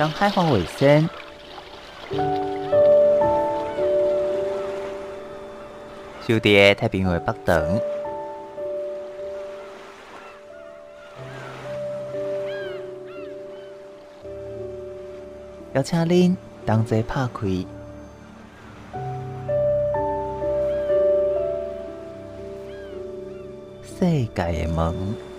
当海防卫生。就伫太平洋北端，邀请您同齐拍开世界的门。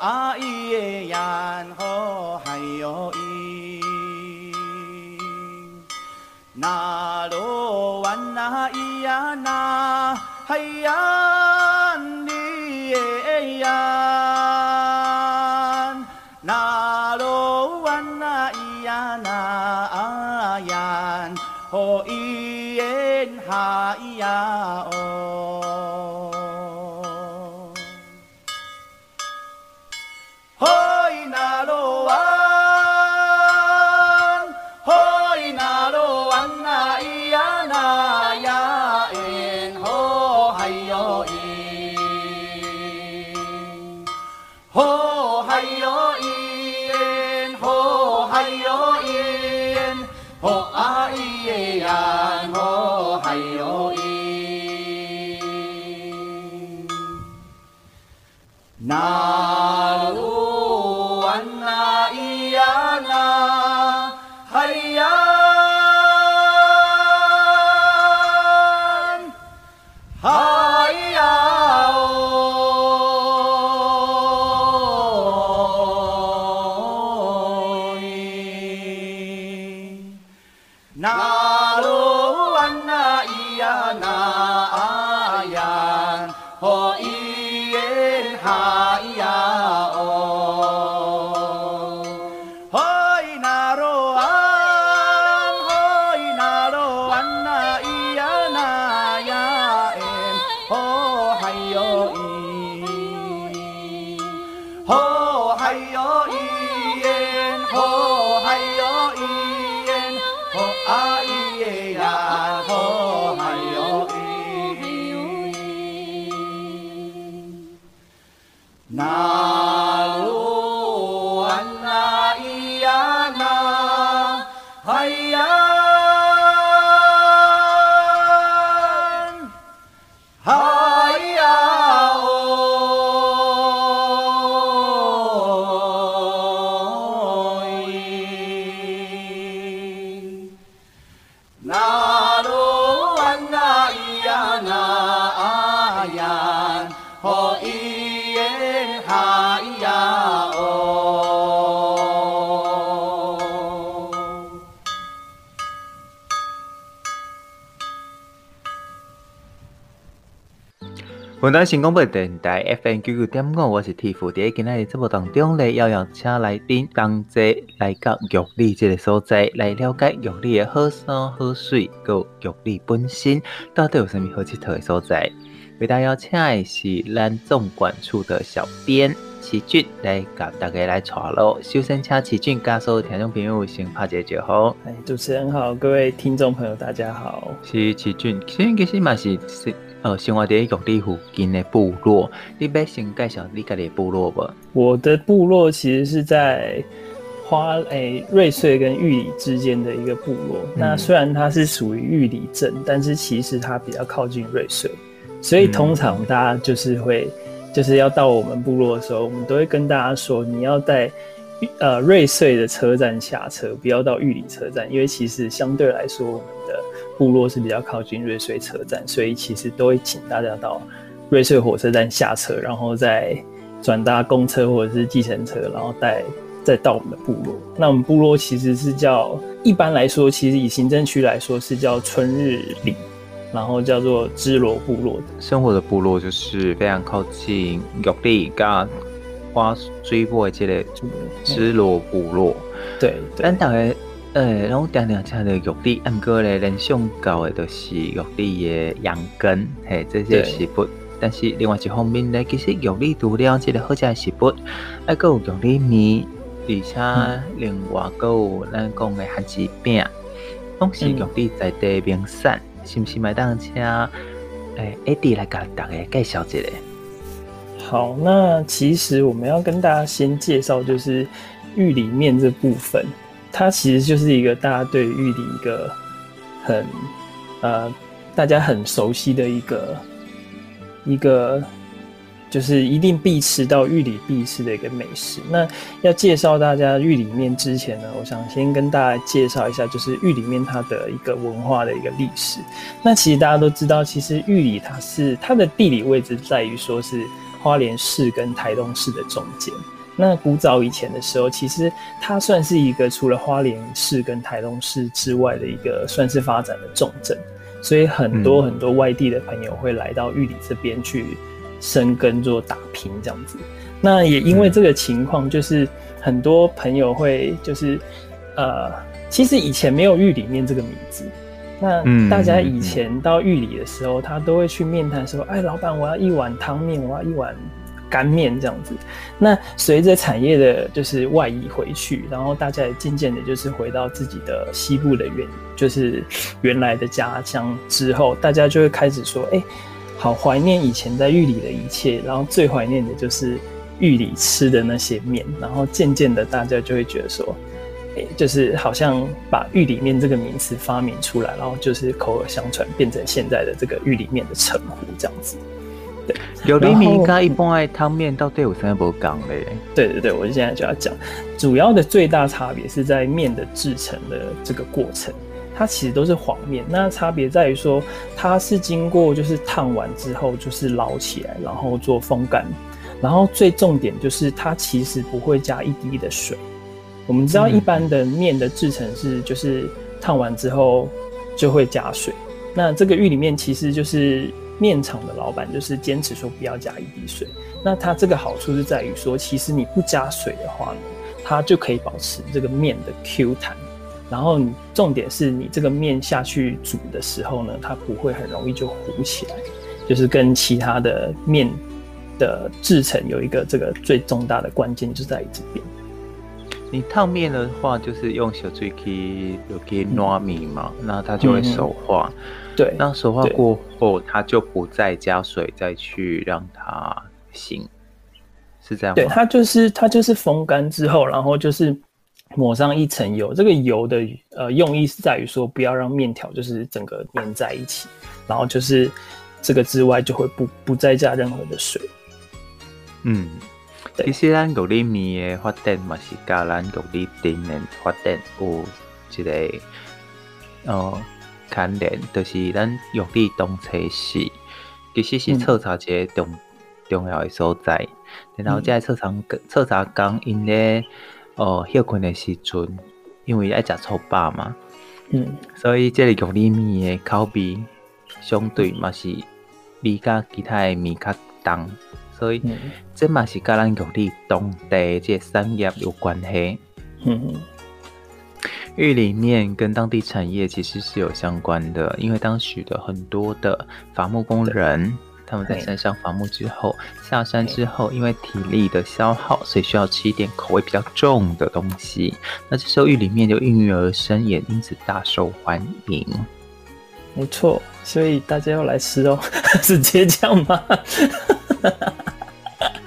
阿耶呀，哦，还有伊，那罗湾那呀那，海岸的呀，那罗湾那呀那，阿耶，哦伊呀哦。哦，嗨哟，依耶，哦，嗨哟。云端新广播电台 FM 九九点五，我是 Tiff。伫今仔日节目当中咧，要邀请来宾同齐来到玉里这个所在，来了解玉里的好山好水，佮玉里本身到底有啥物好佚佗的所在。为大家邀请的是咱总管处的小编齐俊来甲大家来带路。首先，请齐俊加所有听众朋友先拍一个招呼。哎，主持人好，各位听众朋友大家好。是齐俊，其实其实嘛是是。呃，生活在玉里附近的部落，你要先介绍你家的部落吧。我的部落其实是在花诶、欸、瑞穗跟玉里之间的一个部落。嗯、那虽然它是属于玉里镇，但是其实它比较靠近瑞穗，所以通常大家就是会，就是要到我们部落的时候，我们都会跟大家说，你要在呃瑞穗的车站下车，不要到玉里车站，因为其实相对来说，我们的部落是比较靠近瑞穗车站，所以其实都会请大家到瑞穗火车站下车，然后再转搭公车或者是计程车，然后再再到我们的部落。那我们部落其实是叫，一般来说，其实以行政区来说是叫春日里，然后叫做支罗部落的。生活的部落就是非常靠近玉里跟花水尾这个支罗部落。对，但大概。诶，然后常常听到玉里，毋过咧联想到的都是玉米的羊羹，嘿，这些食物。但是另外一方面咧，其实玉米除了这个好食的食物，还佫有玉米面，而且另外佫有咱讲的番薯饼，拢是玉里在地名产，嗯、是不是？麦当请诶，Eddie 来甲大家介绍一下。好，那其实我们要跟大家先介绍，就是玉里面这部分。它其实就是一个大家对玉里一个很呃大家很熟悉的一个一个就是一定必吃到玉里必吃的一个美食。那要介绍大家玉里面之前呢，我想先跟大家介绍一下，就是玉里面它的一个文化的一个历史。那其实大家都知道，其实玉里它是它的地理位置在于说是花莲市跟台东市的中间。那古早以前的时候，其实它算是一个除了花莲市跟台东市之外的一个算是发展的重镇，所以很多很多外地的朋友会来到玉里这边去生根做打拼这样子。那也因为这个情况，就是很多朋友会就是呃，其实以前没有玉里面这个名字。那大家以前到玉里的时候，他都会去面谈说：“哎，老板，我要一碗汤面，我要一碗。”干面这样子，那随着产业的就是外移回去，然后大家也渐渐的，就是回到自己的西部的原，就是原来的家乡之后，大家就会开始说，哎、好怀念以前在玉里的一切，然后最怀念的就是玉里吃的那些面，然后渐渐的，大家就会觉得说，哎、就是好像把玉里面这个名词发明出来，然后就是口耳相传，变成现在的这个玉里面的称呼这样子。玉里面跟一般爱汤面到底有啥不讲嘞？对对对，我现在就要讲，主要的最大差别是在面的制成的这个过程，它其实都是黄面。那差别在于说，它是经过就是烫完之后就是捞起来，然后做风干，然后最重点就是它其实不会加一滴的水。我们知道一般的面的制成是就是烫完之后就会加水，那这个玉里面其实就是。面厂的老板就是坚持说不要加一滴水，那它这个好处是在于说，其实你不加水的话呢，它就可以保持这个面的 Q 弹，然后你重点是你这个面下去煮的时候呢，它不会很容易就糊起来，就是跟其他的面的制成有一个这个最重大的关键就在于这边。你烫面的话，就是用小水去有给糯米嘛，那它就会手化。嗯、对，那熟化过后，它就不再加水再去让它醒，是这样吗？对，它就是它就是风干之后，然后就是抹上一层油。这个油的呃用意是在于说，不要让面条就是整个粘在一起，然后就是这个之外就会不不再加任何的水。嗯。其实咱玉里面的发展嘛，是甲咱玉里丁的发展有一个呃牵连，就是咱玉里东菜市，其实是彻查一个重、嗯、重要的所在。然后在采茶采茶工因咧哦休困的时阵，因为爱食粗饱嘛，嗯，所以这个玉里面的口味相对嘛是比较其他的面较重。所以，嗯、这嘛是甲咱玉里当地这产业有关系。嗯，玉里面跟当地产业其实是有相关的，因为当时的很多的伐木工人，他们在山上伐木之后，下山之后，因为体力的消耗，所以需要吃一点口味比较重的东西。那这时候玉里面就应运而生，也因此大受欢迎。没错，所以大家要来吃哦，直接这样吗？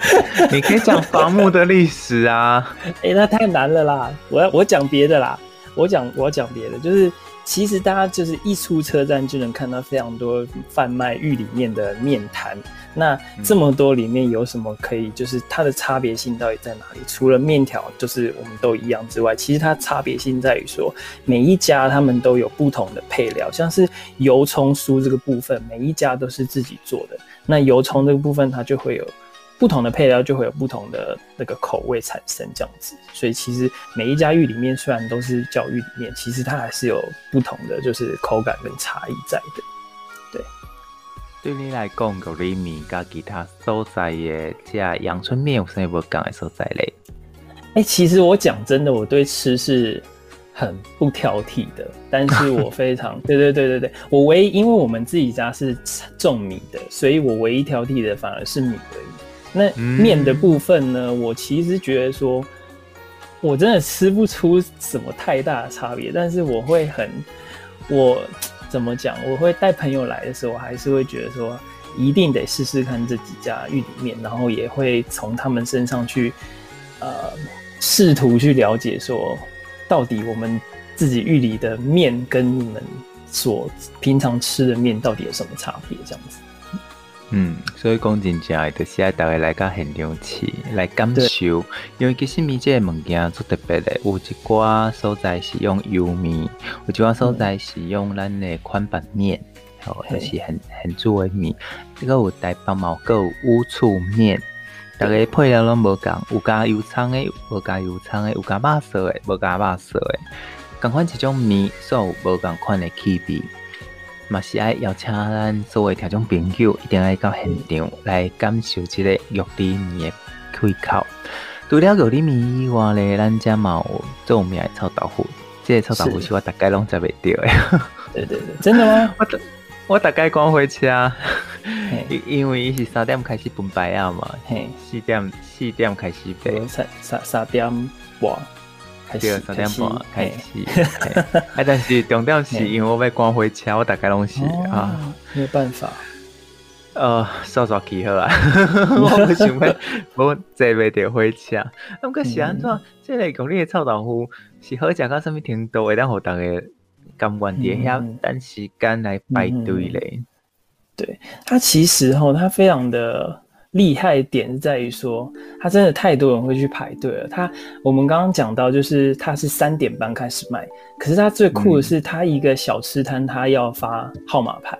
你可以讲伐木的历史啊！哎、欸，那太难了啦！我要我讲别的啦，我讲我讲别的，就是其实大家就是一出车站就能看到非常多贩卖玉里面的面摊。那这么多里面有什么可以？就是它的差别性到底在哪里？除了面条就是我们都一样之外，其实它差别性在于说，每一家他们都有不同的配料，像是油葱酥这个部分，每一家都是自己做的。那油葱这个部分，它就会有不同的配料，就会有不同的那个口味产生这样子。所以其实每一家玉里面虽然都是叫玉里面，其实它还是有不同的就是口感跟差异在的。对，对你来讲，玉里面跟其他所在的这阳春面有什么不同的所在嘞？哎、欸，其实我讲真的，我对吃是。很不挑剔的，但是我非常 对对对对对，我唯一因为我们自己家是种米的，所以我唯一挑剔的反而是米而已。那面的部分呢，我其实觉得说，我真的吃不出什么太大的差别，但是我会很，我怎么讲？我会带朋友来的时候，我还是会觉得说，一定得试试看这几家玉里面，然后也会从他们身上去，呃，试图去了解说。到底我们自己玉里的面跟你们所平常吃的面到底有什么差别？这样子，嗯，所以讲真正的是爱逐个来个现场吃，来感受，因为其实米这个物件足特别的，有一寡所在是用油面，有一寡所在是用咱的宽板面，吼、嗯，就是很很做的面，这个有带白毛有乌醋面。逐个配料拢无共，有加油葱的，无加油葱的，有加肉色的，无加肉色的。共款一种面，所有无共款的区别。嘛是爱邀请咱所有听众朋友，一定爱到现场来感受这个玉里面的开口。除了玉里面以外咧，咱家嘛有著名的臭豆腐。这个臭豆腐是我大概拢食袂到的。对对对，真的吗？我 我大概赶回去啊。因 因为伊是三点开始分牌啊嘛，嘿，四点四点开始分，三三三点半开始，三点半开始。哎，但是重点是因为我要赶火车，我大概拢是啊，没有办法。呃，刷刷气好啊，我不想要，我坐袂着回家。那么是安怎？即个讲你的臭豆腐是好食到什么程度？会当互大家甘愿伫遐等时间来排队咧？对，它其实吼，它非常的厉害的点在于说，它真的太多人会去排队了。它我们刚刚讲到，就是它是三点半开始卖，可是它最酷的是，它一个小吃摊，它要发号码牌。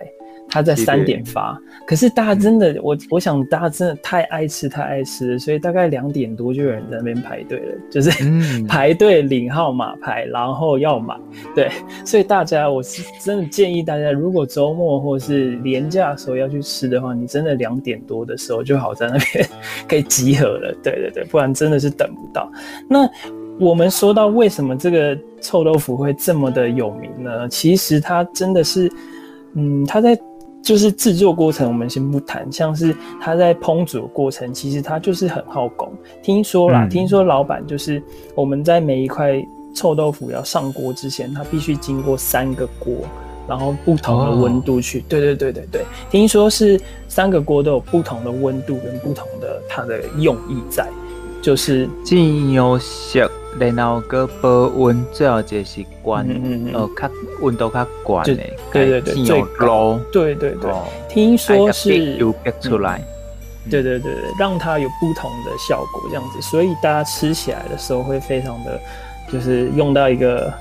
他在三点发，可是大家真的，我我想大家真的太爱吃，太爱吃了，所以大概两点多就有人在那边排队了，就是 排队领号码牌，然后要买。对，所以大家，我是真的建议大家，如果周末或是连假的时候要去吃的话，你真的两点多的时候就好在那边可以集合了。对对对，不然真的是等不到。那我们说到为什么这个臭豆腐会这么的有名呢？其实它真的是，嗯，它在就是制作过程，我们先不谈，像是它在烹煮的过程，其实它就是很耗工。听说啦，嗯、听说老板就是我们在每一块臭豆腐要上锅之前，它必须经过三个锅，然后不同的温度去。哦、对对对对对，听说是三个锅都有不同的温度跟不同的它的用意在，就是进油色。然后个保温，最后就是关，呃，较温度较高的，对对对，最高，对对对。听说是有逼出来，对对对对，让它有不同的效果，这样子，所以大家吃起来的时候会非常的，就是用到一个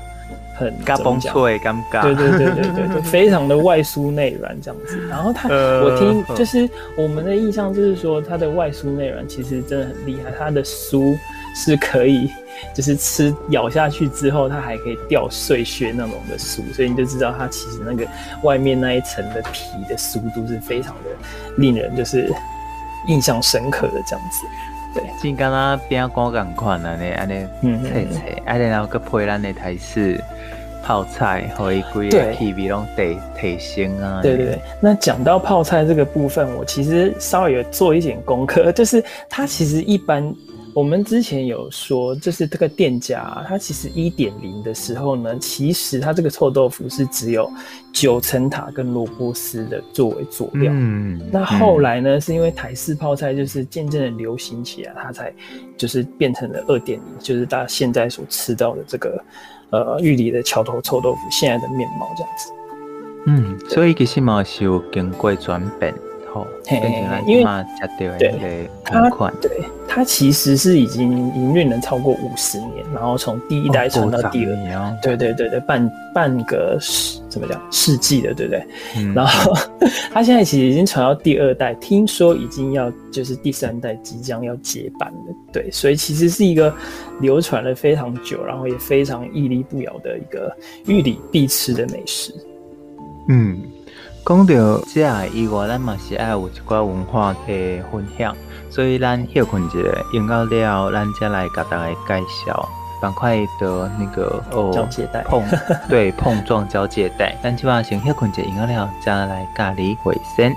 很嘎嘣脆尴尬，对对对对对对，非常的外酥内软这样子。然后它，我听就是我们的印象就是说，它的外酥内软其实真的很厉害，它的酥是可以。就是吃咬下去之后，它还可以掉碎屑那种的酥，所以你就知道它其实那个外面那一层的皮的酥度是非常的令人就是印象深刻的这样子。对，就跟那边光感款啊，你安尼切切，安尼然后个配咱的台式泡菜，和一堆皮皮拢得提升啊。对对对，那讲到泡菜这个部分，我其实稍微有做一点功课，就是它其实一般。我们之前有说，就是这个店家啊，它其实一点零的时候呢，其实它这个臭豆腐是只有九层塔跟萝卜丝的作为佐料。嗯，那后来呢，是因为台式泡菜就是渐渐的流行起来，它才就是变成了二点零，就是大家现在所吃到的这个呃玉里的桥头臭豆腐现在的面貌这样子。嗯，所以其实嘛是有经过转变。嘿，因为对它，对它其实是已经营运了超过五十年，然后从第一代传到第二对对对对，半半个世怎么讲世纪的，对不对？嗯、然后它现在其实已经传到第二代，听说已经要就是第三代即将要接班了，对，所以其实是一个流传了非常久，然后也非常屹立不摇的一个玉里必吃的美食，嗯。讲到这以外，咱嘛是爱有一寡文化的分享，所以咱休困一下，用到了，咱再来甲大家介绍板块的那个哦，交界带碰 对碰撞交界带，咱即晚先休困一下，用到了再来咖喱回升。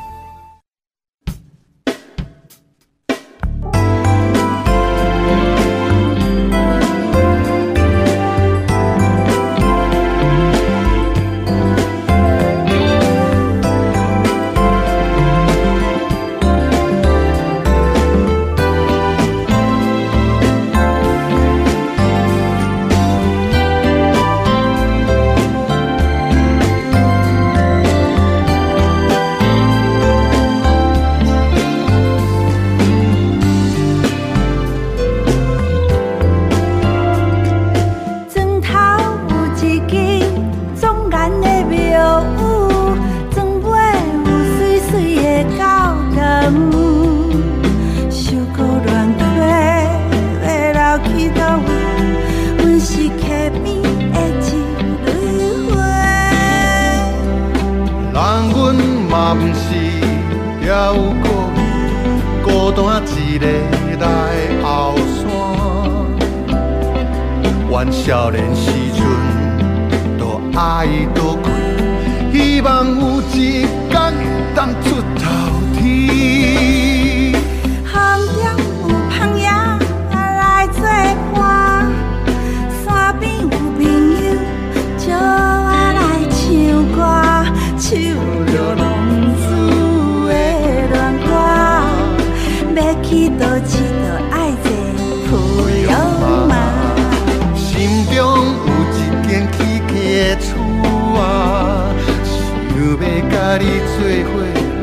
你做伙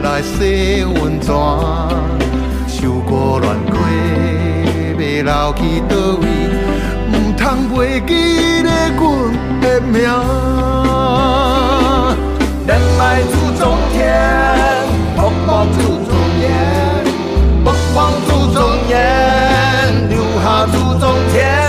来洗温泉，受过乱过，袂老去倒位，唔通袂记得阮的名。人脉住中天，风光住中烟，风光住中烟，留下住中天。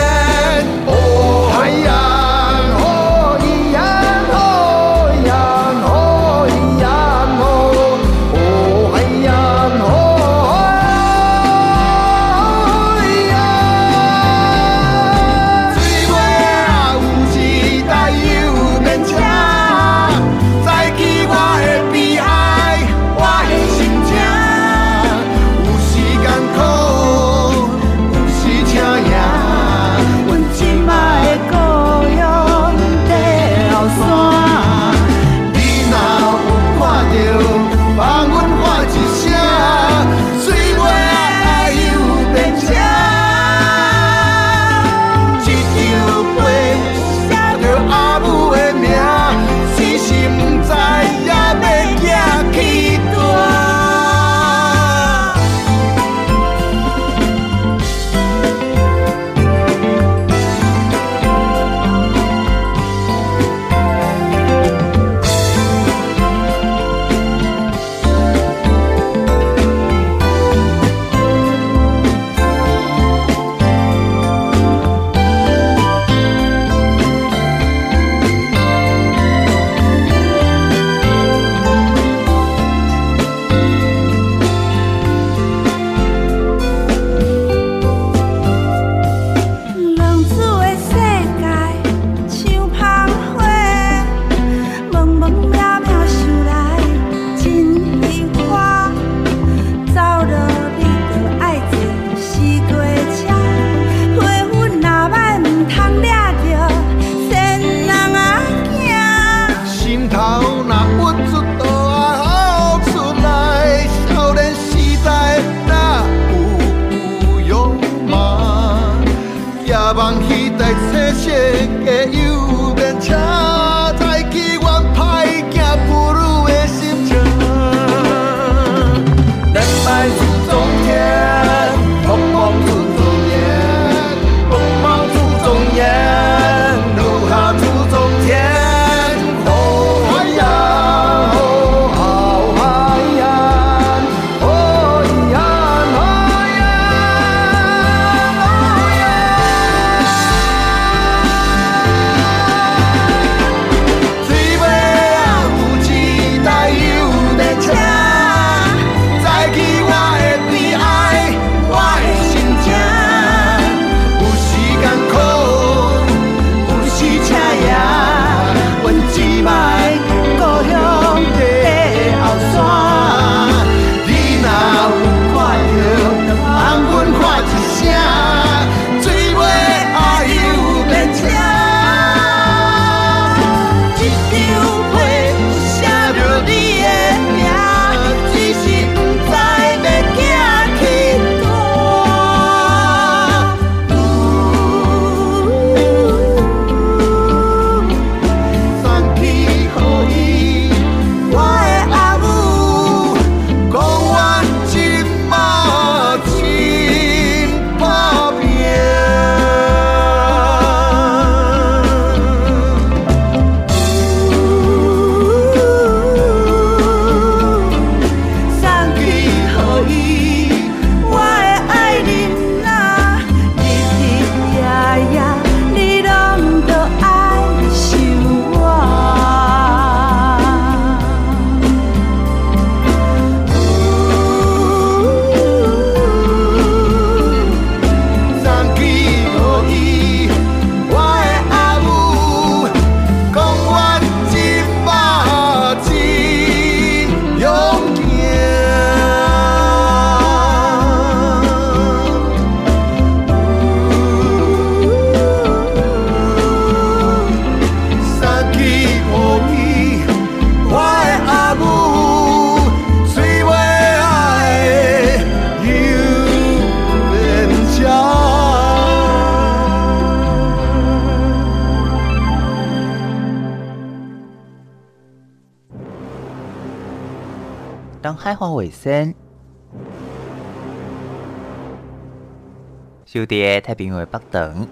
守伫太平洋北端，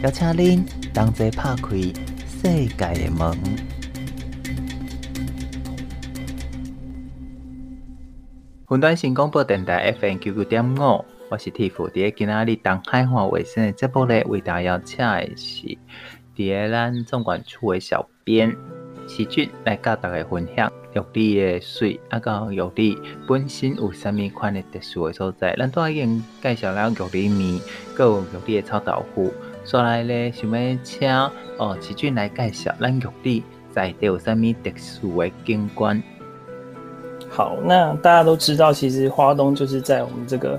邀请您同齐拍开世界的门。云端新广播电台 FM 九九点五。我是蒂芙，伫个今仔日东海岸卫生的节目咧，为大家邀请的是伫个咱总管处的小编齐俊来教大家分享玉里的水，啊，到玉里本身有啥物款的特殊的所在。咱都已经介绍了玉里面，搁有玉里的臭豆腐，所来咧想要请哦齐俊来介绍咱玉里在地有啥物特殊的景观。好，那大家都知道，其实花东就是在我们这个。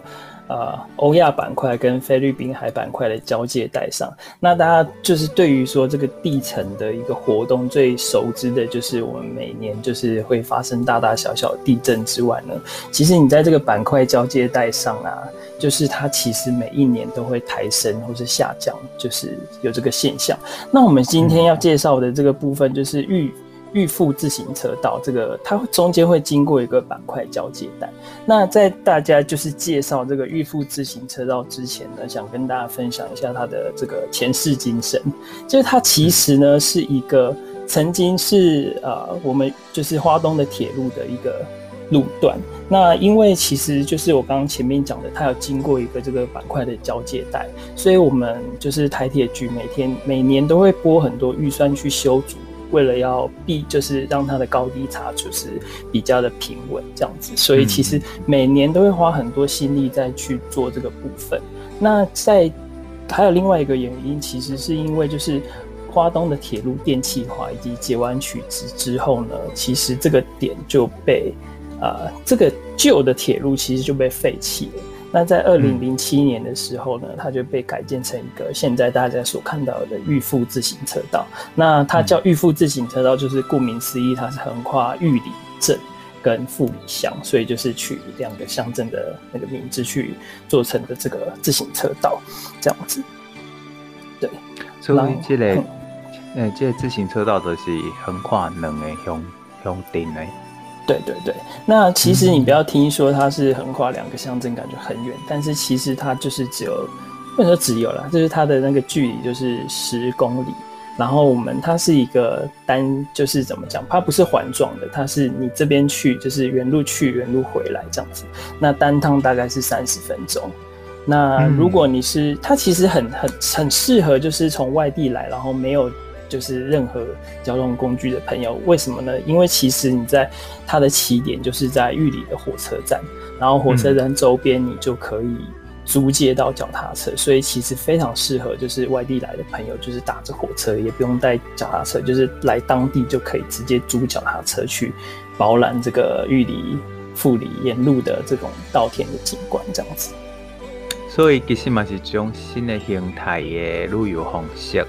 呃，欧亚板块跟菲律宾海板块的交界带上，那大家就是对于说这个地层的一个活动最熟知的，就是我们每年就是会发生大大小小地震之外呢，其实你在这个板块交界带上啊，就是它其实每一年都会抬升或是下降，就是有这个现象。那我们今天要介绍的这个部分就是玉。玉富自行车道，这个它中间会经过一个板块交界带。那在大家就是介绍这个预付自行车道之前呢，想跟大家分享一下它的这个前世今生。就是它其实呢是一个曾经是呃我们就是花东的铁路的一个路段。那因为其实就是我刚刚前面讲的，它有经过一个这个板块的交界带，所以我们就是台铁局每天每年都会拨很多预算去修筑。为了要避，就是让它的高低差就是比较的平稳这样子，所以其实每年都会花很多心力在去做这个部分。那在还有另外一个原因，其实是因为就是花东的铁路电气化以及截弯取直之后呢，其实这个点就被啊、呃、这个旧的铁路其实就被废弃了。那在二零零七年的时候呢，它就被改建成一个现在大家所看到的玉富自行车道。那它叫玉富自行车道，就是顾名思义，它是横跨玉里镇，跟富里乡，所以就是取两个乡镇的那个名字去做成的这个自行车道，这样子。对，所以这个，呃、嗯，这个自行车道都是横跨两个乡乡镇的。对对对，那其实你不要听说它是横跨两个乡镇，感觉很远，但是其实它就是只有，不能说只有啦，就是它的那个距离就是十公里。然后我们它是一个单，就是怎么讲，它不是环状的，它是你这边去就是原路去原路回来这样子。那单趟大概是三十分钟。那如果你是，它其实很很很适合就是从外地来，然后没有。就是任何交通工具的朋友，为什么呢？因为其实你在它的起点就是在玉里的火车站，然后火车站周边你就可以租借到脚踏车，所以其实非常适合就是外地来的朋友，就是打着火车也不用带脚踏车，就是来当地就可以直接租脚踏车去饱览这个玉里、富里沿路的这种稻田的景观，这样子。所以其实嘛是一种新的形态的旅游方式。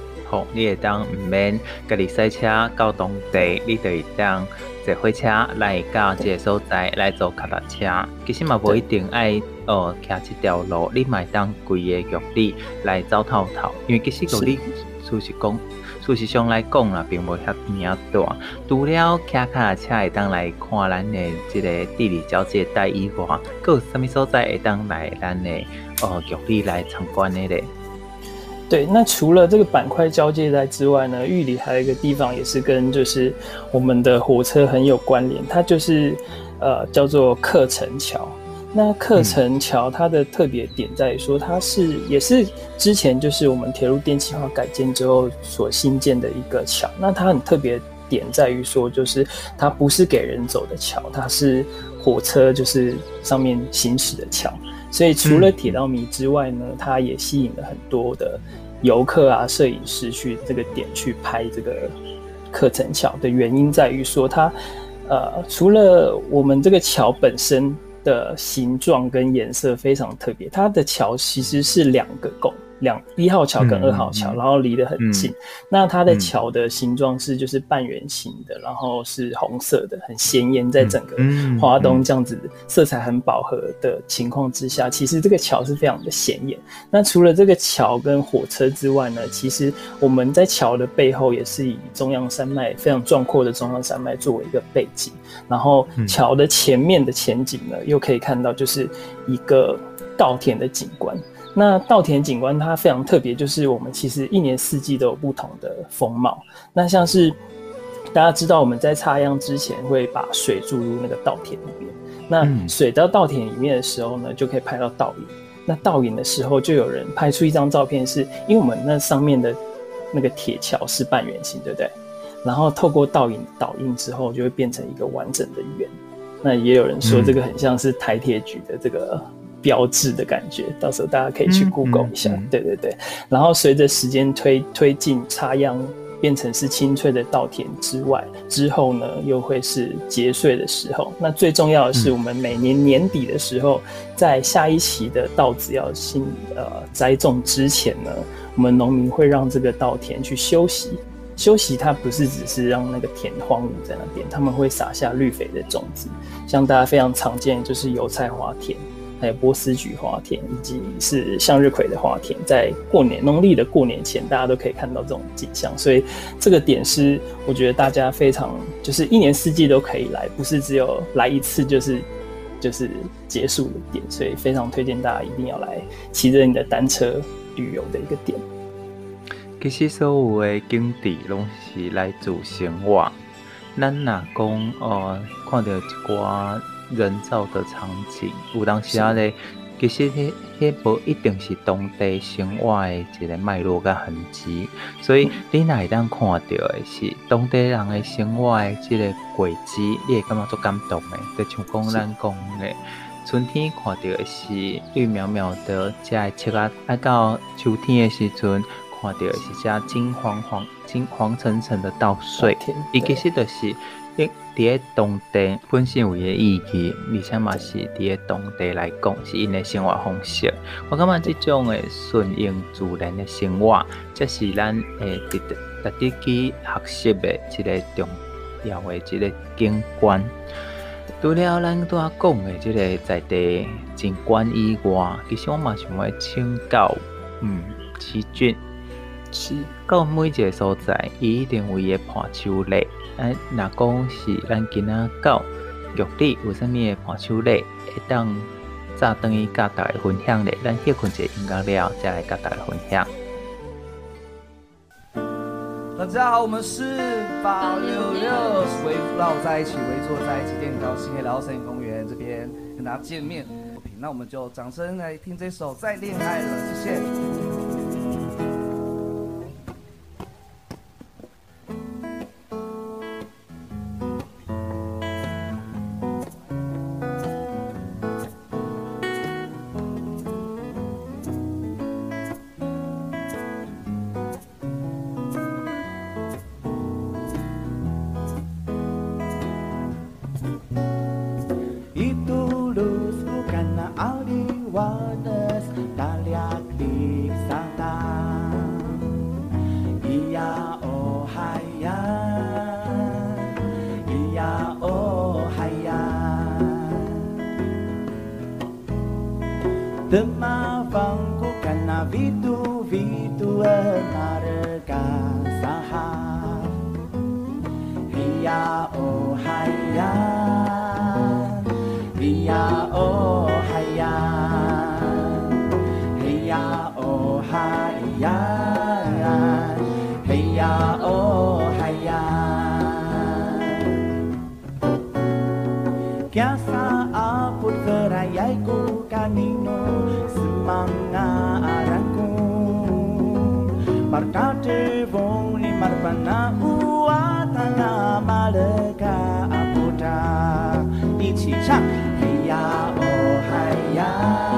你会当毋免家己驶车到当地，你就会当坐火车来到这个所在来做脚踏车。其实嘛不一定爱哦，骑这条路，你会当规个玉里来走透透。因为其实玉里事实讲，事实上来讲啦，并无遐尔大。除了骑脚踏车会当来看咱的即个地理交界带以外，搁有啥物所在会当来咱的哦玉里来参观的咧？对，那除了这个板块交界带之外呢，玉里还有一个地方也是跟就是我们的火车很有关联，它就是呃叫做客城桥。那客城桥它的特别点在于说，它是也是之前就是我们铁路电气化改建之后所新建的一个桥。那它很特别点在于说，就是它不是给人走的桥，它是火车就是上面行驶的桥。所以除了铁道迷之外呢，它也吸引了很多的游客啊、摄影师去这个点去拍这个课程桥的原因在于说它，它呃除了我们这个桥本身的形状跟颜色非常特别，它的桥其实是两个拱。两一号桥跟二号桥，嗯、然后离得很近。嗯、那它的桥的形状是就是半圆形的，嗯、然后是红色的，很鲜艳。在整个华东这样子色彩很饱和的情况之下，其实这个桥是非常的显眼。那除了这个桥跟火车之外呢，其实我们在桥的背后也是以中央山脉非常壮阔的中央山脉作为一个背景，然后桥的前面的前景呢，又可以看到就是一个稻田的景观。那稻田景观它非常特别，就是我们其实一年四季都有不同的风貌。那像是大家知道，我们在插秧之前会把水注入那个稻田里面。那水到稻田里面的时候呢，就可以拍到倒影。那倒影的时候，就有人拍出一张照片是，是因为我们那上面的那个铁桥是半圆形，对不对？然后透过倒影倒映之后，就会变成一个完整的圆。那也有人说，这个很像是台铁局的这个。标志的感觉，到时候大家可以去 Google 一下。嗯嗯嗯、对对对，然后随着时间推推进，插秧变成是清脆的稻田之外，之后呢又会是节穗的时候。那最重要的是，我们每年年底的时候，在下一期的稻子要新呃栽种之前呢，我们农民会让这个稻田去休息。休息它不是只是让那个田荒芜在那边，他们会撒下绿肥的种子，像大家非常常见的就是油菜花田。还有波斯菊花田，以及是向日葵的花田，在过年农历的过年前，大家都可以看到这种景象。所以这个点是我觉得大家非常就是一年四季都可以来，不是只有来一次就是就是结束的点。所以非常推荐大家一定要来骑着你的单车旅游的一个点。其实所有的景点拢是来自生活。咱若讲哦，看到一寡。人造的场景，有当时啊咧，其实迄迄无一定是当地生活的一个脉络甲痕迹，所以你若会当看到的是当地人的生活的即个轨迹，你会感觉足感动的。就像讲咱讲的，春天看到的是绿苗苗的遮个树啊，啊到秋天的时阵看到的是遮金黄黄、金黄橙橙的稻穗，伊其实就是。伫个当地本身有伊个意义，而且嘛是伫个当地来讲是因个生活方式。我感觉这种诶顺应自然的生活，这是咱诶值得值得去学习的一个重要的一个景观。除了咱拄啊讲的这个在地景观以外，其实我嘛想要请教，嗯，奇骏是到每一个所在，伊一定有伊的伴手礼。哎，若讲是咱今仔到玉里有啥物的伴手礼，会当早等于甲大家分享咧。咱歇困一下音乐了，再来甲大家分享。大家好，我们是八六六，围绕在一起，围坐在一起，电影到新的森林公园这边跟大家见面。那我们就掌声来听这首《再恋爱了》，谢谢。那呜哇啦啦巴啦嘎阿布达一起唱咿呀哦嗨呀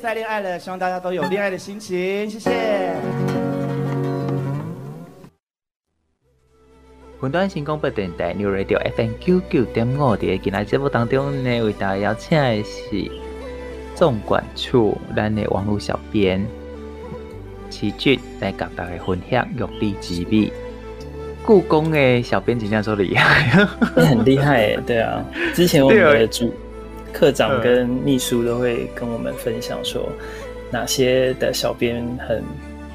再恋爱了，希望大家都有恋爱的心情，谢谢。云端新广播电台 New Radio FM 九九点五的今仔节目当中呢，为大家邀请的是纵管处咱的网络小编奇骏来跟大家分享玉里之美。故宫的小编真正说厉害，很厉害诶，对啊，之前我们的主。课长跟秘书都会跟我们分享说，哪些的小编很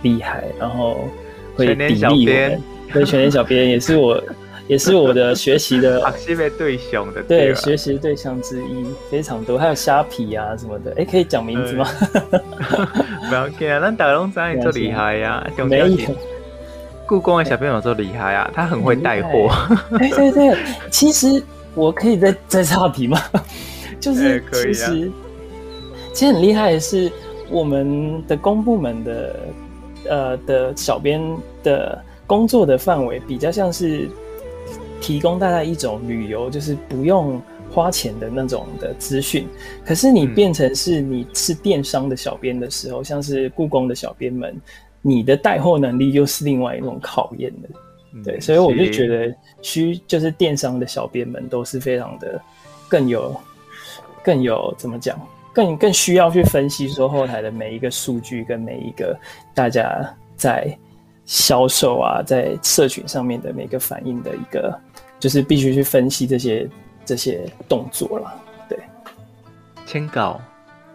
厉害，然后会砥砺我们。对，全年小编也是我，也是我的学习的 学习的对象的，对，学习对象之一非常多，还有虾皮啊什么的。哎，可以讲名字吗？不要紧啊，咱大龙仔做厉害呀，没有。故宫的小编有做厉害啊，他很会带货。对对对，其实我可以再再插题吗？就是其实，欸啊、其实很厉害的是，我们的公部门的呃的小编的工作的范围比较像是提供大家一种旅游，就是不用花钱的那种的资讯。可是你变成是你是电商的小编的时候，嗯、像是故宫的小编们，你的带货能力又是另外一种考验的。对，所以我就觉得需就是电商的小编们都是非常的更有更有怎么讲，更更需要去分析说后台的每一个数据跟每一个大家在销售啊，在社群上面的每个反应的一个，就是必须去分析这些这些动作了。对，签稿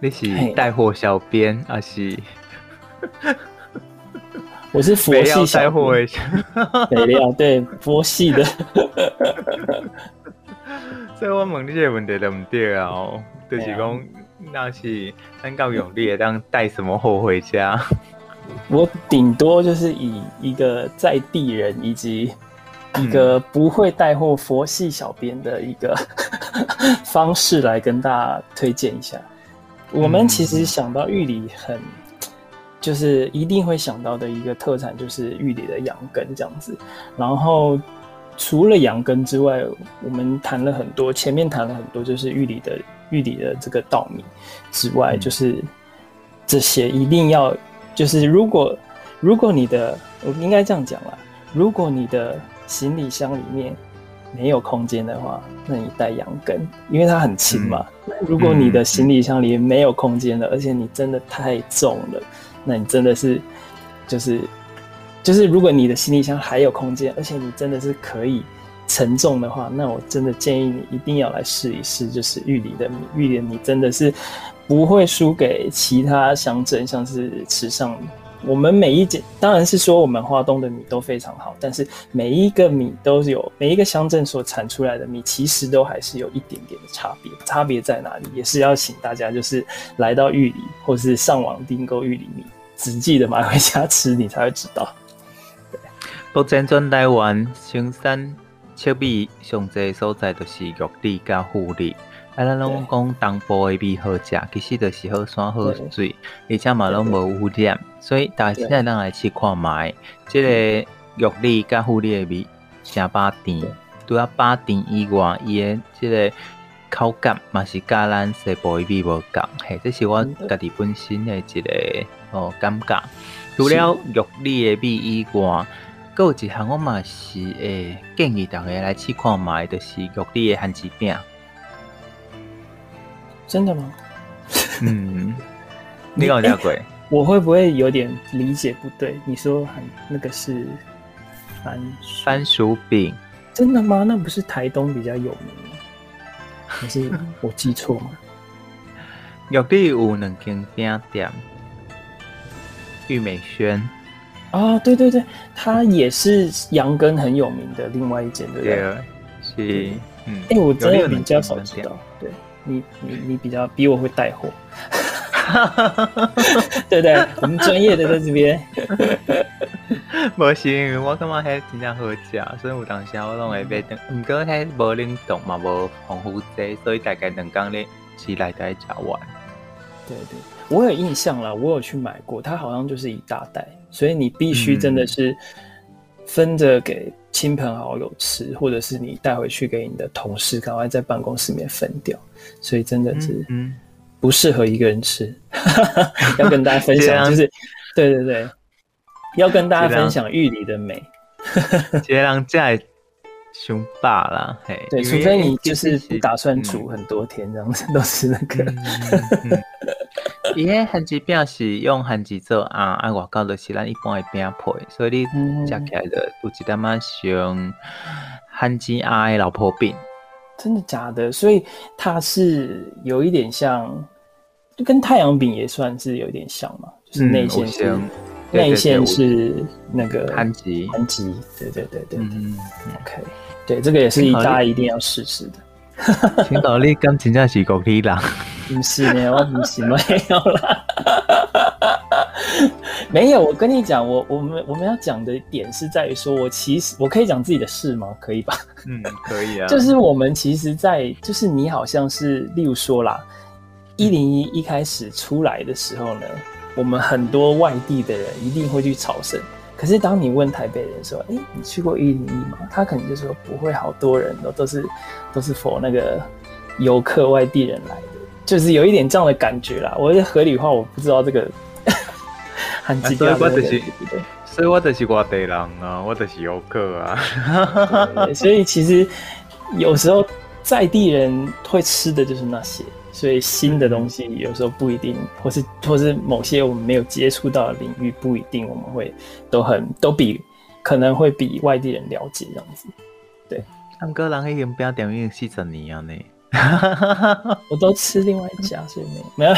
你是带货小编还是？我是佛系小编，没料 对佛系的，所以我问你这个问题都不对啊？就是讲，那是咱够用力的，当带什么货回家？我顶多就是以一个在地人以及一个不会带货佛系小编的一个 方式来跟大家推荐一下。我们其实想到玉里很。就是一定会想到的一个特产，就是玉里的羊羹这样子。然后除了羊根之外，我们谈了很多，前面谈了很多，就是玉里的玉里的这个稻米之外，就是这些一定要，就是如果如果你的，我应该这样讲啦，如果你的行李箱里面没有空间的话，那你带羊羹，因为它很轻嘛。嗯、如果你的行李箱里面没有空间了，而且你真的太重了。那你真的是，就是，就是，如果你的行李箱还有空间，而且你真的是可以承重的话，那我真的建议你一定要来试一试，就是玉里的米，玉里的米真的是不会输给其他乡镇，像是池上。我们每一间当然是说我们花东的米都非常好，但是每一个米都有每一个乡镇所产出来的米，其实都还是有一点点的差别。差别在哪里？也是要请大家就是来到玉里，或是上网订购玉里米，仔细的买回家吃，你才会知道。对，目前全台湾生产赤米上济所在就是玉里甲富里。啊，咱拢讲东部的米好食，其实就是好山好水，而且嘛拢无污染，所以大家现在咱来试看卖，即个玉里甲富里的米正饱甜，除了饱甜以外，伊的即个口感嘛是甲咱西部的米无共，嘿，这是我家己本身的一个哦感觉。除了玉里的米以外，阁有一项我嘛是诶建议大家来试看卖，就是玉里的番薯饼。真的吗？嗯，你搞啥鬼？我会不会有点理解不对？你说很那个是番番薯饼，真的吗？那不是台东比较有名吗？还是我记错吗？玉里有两间饼店，玉美轩啊，对对对，它也是羊羹很有名的另外一间，对不对？对，是，嗯，哎、欸，我真的比较少知道，对。你你你比较比我会带货，对不对？我们专业的在这边。不行，我感觉还真正好食，所以有当时我拢会买。不过还无冷冻嘛，无防腐剂，所以大概两公里起来才吃完。对对，我有印象啦，我有去买过，它好像就是一大袋，所以你必须真的是分着给亲朋好友吃，或者是你带回去给你的同事，赶快在办公室里面分掉。所以真的是，嗯，不适合一个人吃，嗯、要跟大家分享，就是，对对对，要跟大家分享玉里的美。杰郎在雄霸啦，嘿，对，除非你就是不打算煮很多天，这样子、嗯、都是那个。伊个番薯饼是用番薯做啊，啊外口就是咱一般的饼皮，所以你吃起来的有一点仔像番薯啊的老婆饼。真的假的？所以它是有一点像，就跟太阳饼也算是有点像嘛，就是内馅是内馅是那个番薯，番薯，对对对对对。嗯，OK，对，这个也是大家一定要试试的。听到你刚真正是国语啦？不是呢，我不是没有啦。没有，我跟你讲，我我们我们要讲的点是在于说，我其实我可以讲自己的事吗？可以吧？嗯，可以啊。就是我们其实在，在就是你好像是，例如说啦，一零一一开始出来的时候呢，我们很多外地的人一定会去朝圣。可是当你问台北人说，哎、欸，你去过一零一吗？他可能就说不会，好多人都都是都是 for 那个游客外地人来的，就是有一点这样的感觉啦。我是合理化，我不知道这个。很、啊、所以我就是，所以我就是外地人啊，我就是游客啊。所以其实有时候在地人会吃的就是那些，所以新的东西有时候不一定，或是或是某些我们没有接触到的领域，不一定我们会都很都比可能会比外地人了解这样子。对，唱歌人已经变点已经四十年了呢。我都吃另外一家，所以没有没有。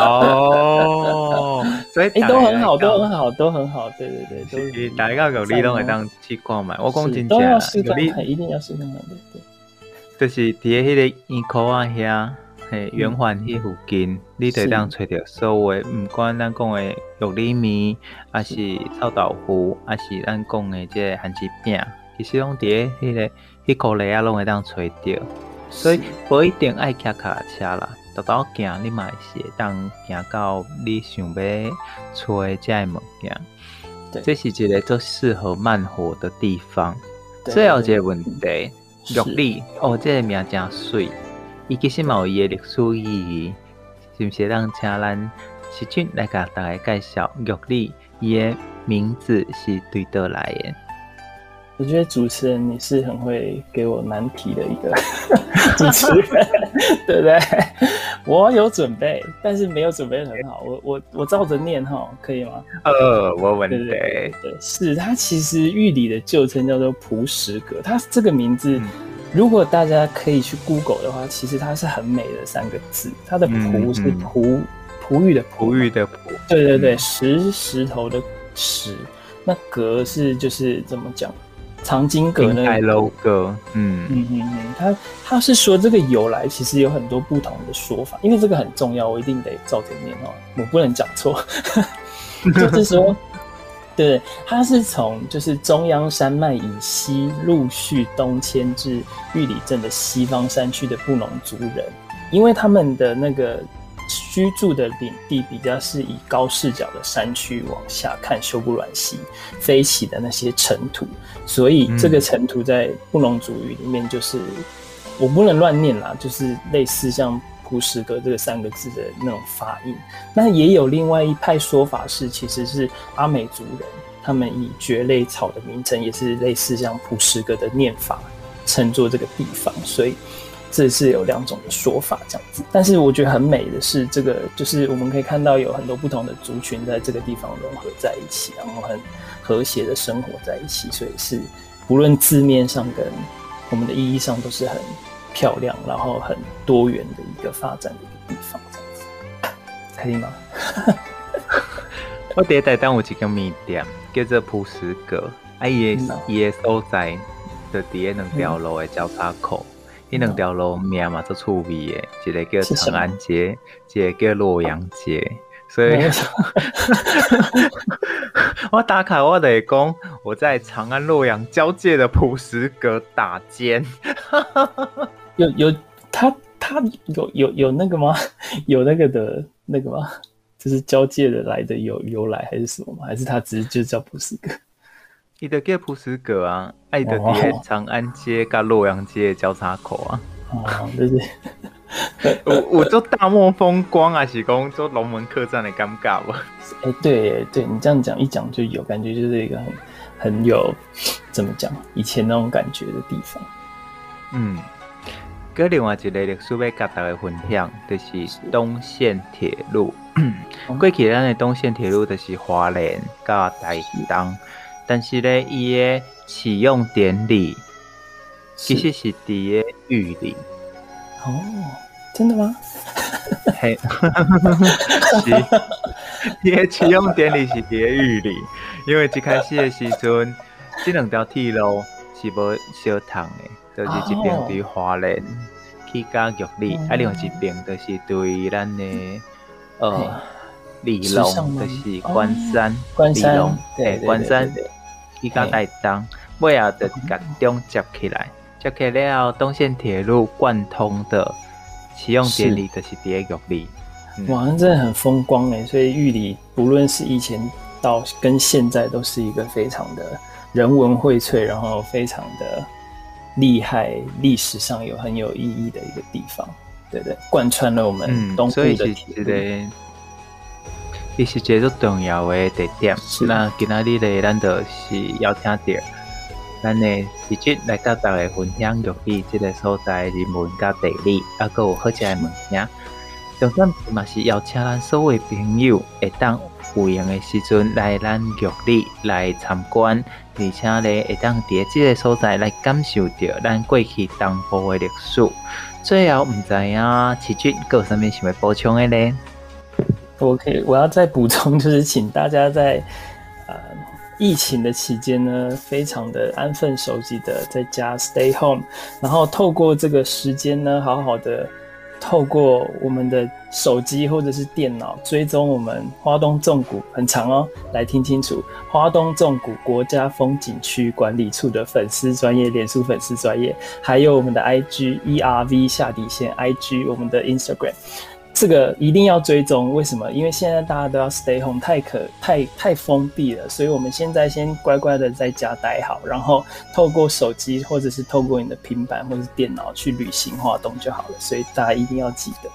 哦，所以 哎、欸，都很好，都很好，都很好。对对对，是大家有你都会当去逛买。我讲真正，有你一定要试看看的。对，就是伫迄个医科啊遐，嘿，圆环迄附近，嗯、你就当找着所有，毋管咱讲的玉里面，还是臭豆腐，还是咱讲的这韩式饼，其实拢伫迄个迄个内啊，拢会当找到。所以不一定爱骑脚踏车啦，豆豆行你嘛是会当行到你想要找的这物件。对，这是一个最适合慢活的地方。最后一个问题，玉里哦，这个名真水，伊其实嘛有伊的历史意义，是不是让请咱时俊来甲大家介绍玉里伊的名字是对倒来的？我觉得主持人你是很会给我难题的一个 主持人，对不对？我有准备，但是没有准备很好。我我我照着念哈，可以吗？呃，我问，对对对，对，是它其实玉里的旧称叫做璞石阁，它这个名字，如果大家可以去 Google 的话，其实它是很美的三个字。它的璞是璞璞玉的璞玉的璞，对对对，石石头的石，那格是就是怎么讲？藏经阁那个 logo，嗯嗯嗯嗯，他他是说这个由来其实有很多不同的说法，因为这个很重要，我一定得照着念哦，我不能讲错。就是说，对，他是从就是中央山脉以西陆续东迁至玉里镇的西方山区的布农族人，因为他们的那个。居住的领地比较是以高视角的山区往下看修布峦溪飞起的那些尘土，所以这个尘土在布农族语里面就是、嗯、我不能乱念啦，就是类似像普石阁这三个字的那种发音。那也有另外一派说法是，其实是阿美族人，他们以蕨类草的名称也是类似像普石阁的念法，称作这个地方，所以。这是有两种的说法，这样子。但是我觉得很美的是，这个就是我们可以看到有很多不同的族群在这个地方融合在一起，然后很和谐的生活在一起。所以是不论字面上跟我们的意义上都是很漂亮，然后很多元的一个发展的一个地方，这样子。可以吗？我第一代当有一个面店叫做璞石阁，啊，伊个伊个所在就伫个两条路的交叉口。那两条路名嘛做趣味的，一个叫长安街，一个叫洛阳街，所以 我打卡我得讲，我在长安洛阳交界的璞石阁打尖。有有他他有有有那个吗？有那个的那个吗？就是交界的来的由由来还是什么吗？还是他只是就叫普斯格？伊就叫璞石阁啊，爱的伫长安街跟洛阳街的交叉口啊。哦，就是。我我做大漠风光啊，喜公做龙门客栈的尴尬不？哎，对对，你这样讲一讲就有感觉，就是一个很很有怎么讲以前那种感觉的地方。嗯，搁另外一个历史要甲大家分享，就是东线铁路。过去咱的东线铁路就是华联甲台东。但是呢，伊个启用典礼其实是伫个玉里。哦，真的吗？嘿，是，伊个启用典礼是伫个玉里，因为一开始的时阵，这两条铁路是无相通的，就是一边对华人去到玉里，啊，另外一边就是对咱的呃李龙，就是关山，李龙，对，关山。伊甲带当，尾后就甲中接起来，接起来了后，东线铁路贯通的启用典礼就是伫个玉里。哇，那真的很风光诶！所以玉里不论是以前到跟现在，都是一个非常的人文荟萃，然后非常的厉害，历史上有很有意义的一个地方，对不对？贯穿了我们东部的铁路。嗯，伊是一个最重要的地点。是那今仔日咧，咱就是邀请到咱的直接来甲大家分享玉里这个所在人文甲地理，啊，阁有好食的物件。重点嘛是邀请咱所有朋友会当有闲的时阵来咱玉里来参观，而且咧会当伫即个所在来感受着咱过去东部的历史。最后，毋知影奇骏阁有啥物想要补充的咧？我可以，我要再补充，就是请大家在呃疫情的期间呢，非常的安分守己的在家 stay home，然后透过这个时间呢，好好的透过我们的手机或者是电脑追踪我们花东纵谷很长哦，来听清楚，花东纵谷国家风景区管理处的粉丝专业脸书粉丝专业，还有我们的 IG ERV 下底线 IG 我们的 Instagram。这个一定要追踪，为什么？因为现在大家都要 stay home，太可太太封闭了，所以我们现在先乖乖的在家待好，然后透过手机或者是透过你的平板或者是电脑去旅行活动就好了。所以大家一定要记得。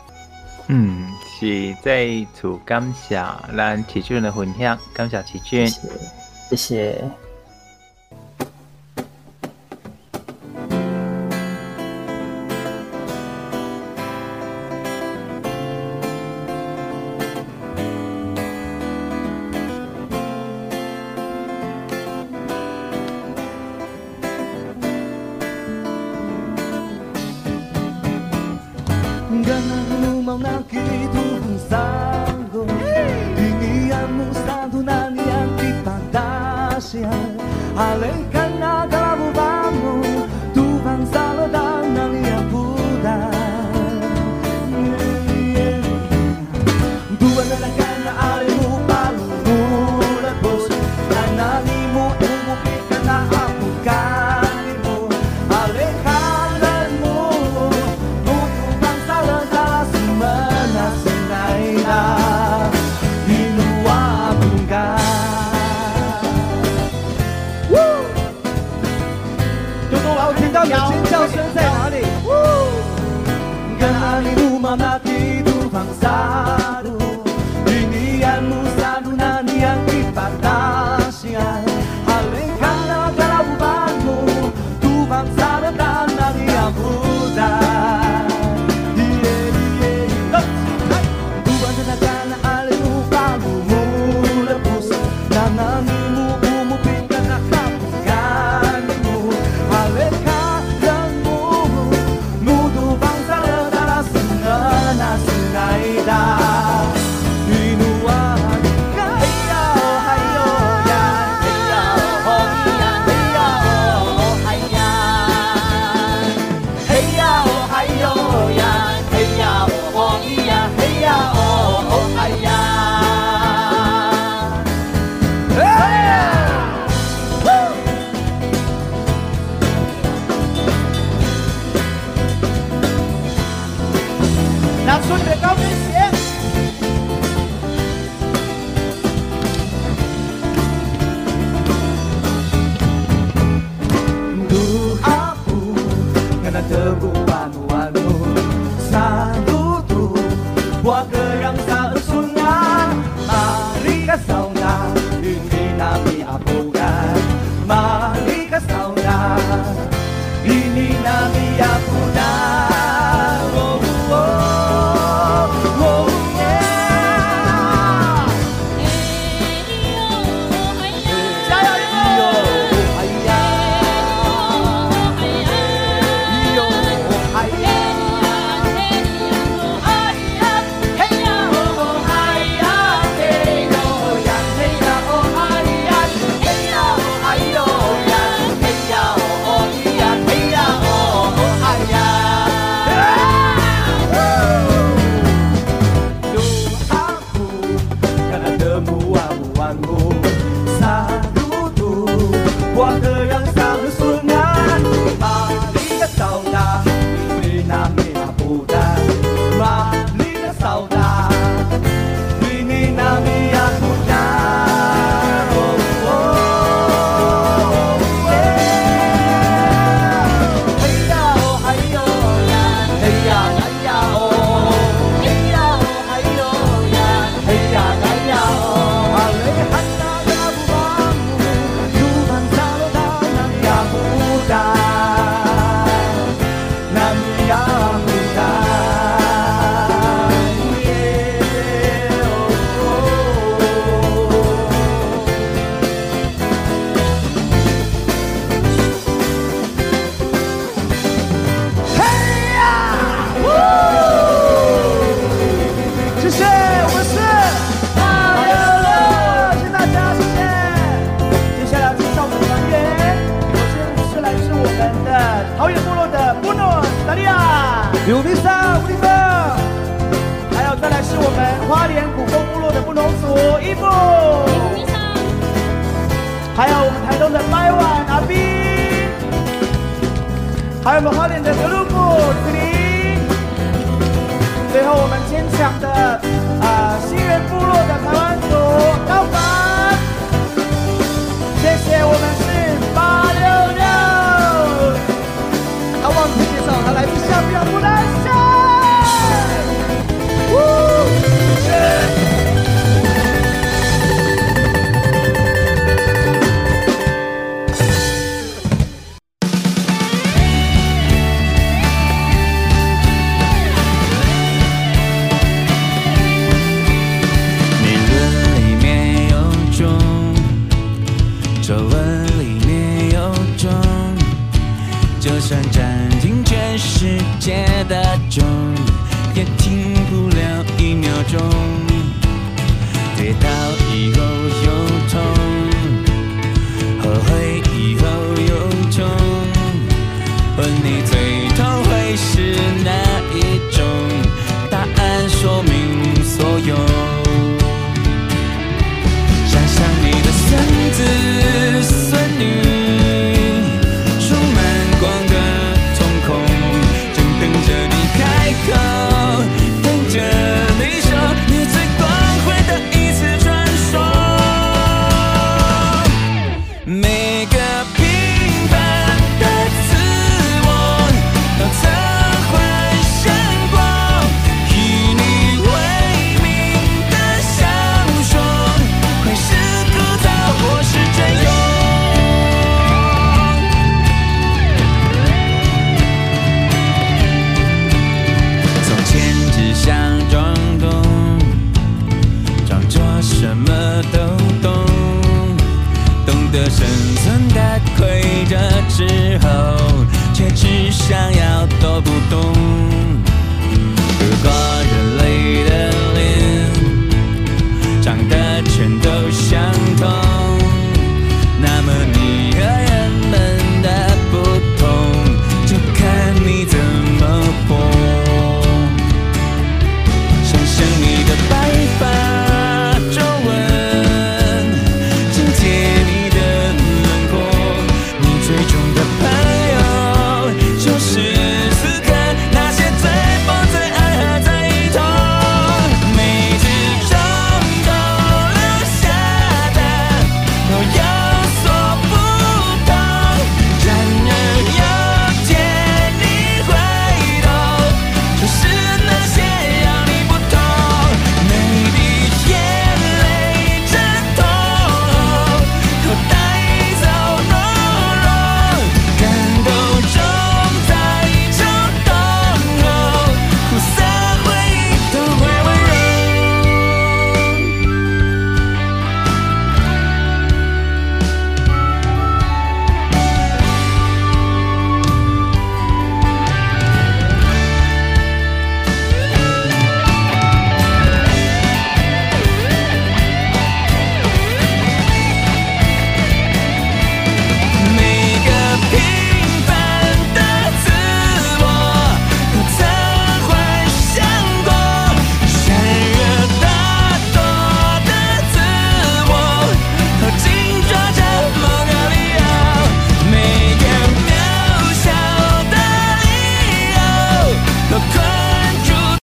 嗯，是再次感谢咱奇俊的分享，感谢奇骏，谢谢。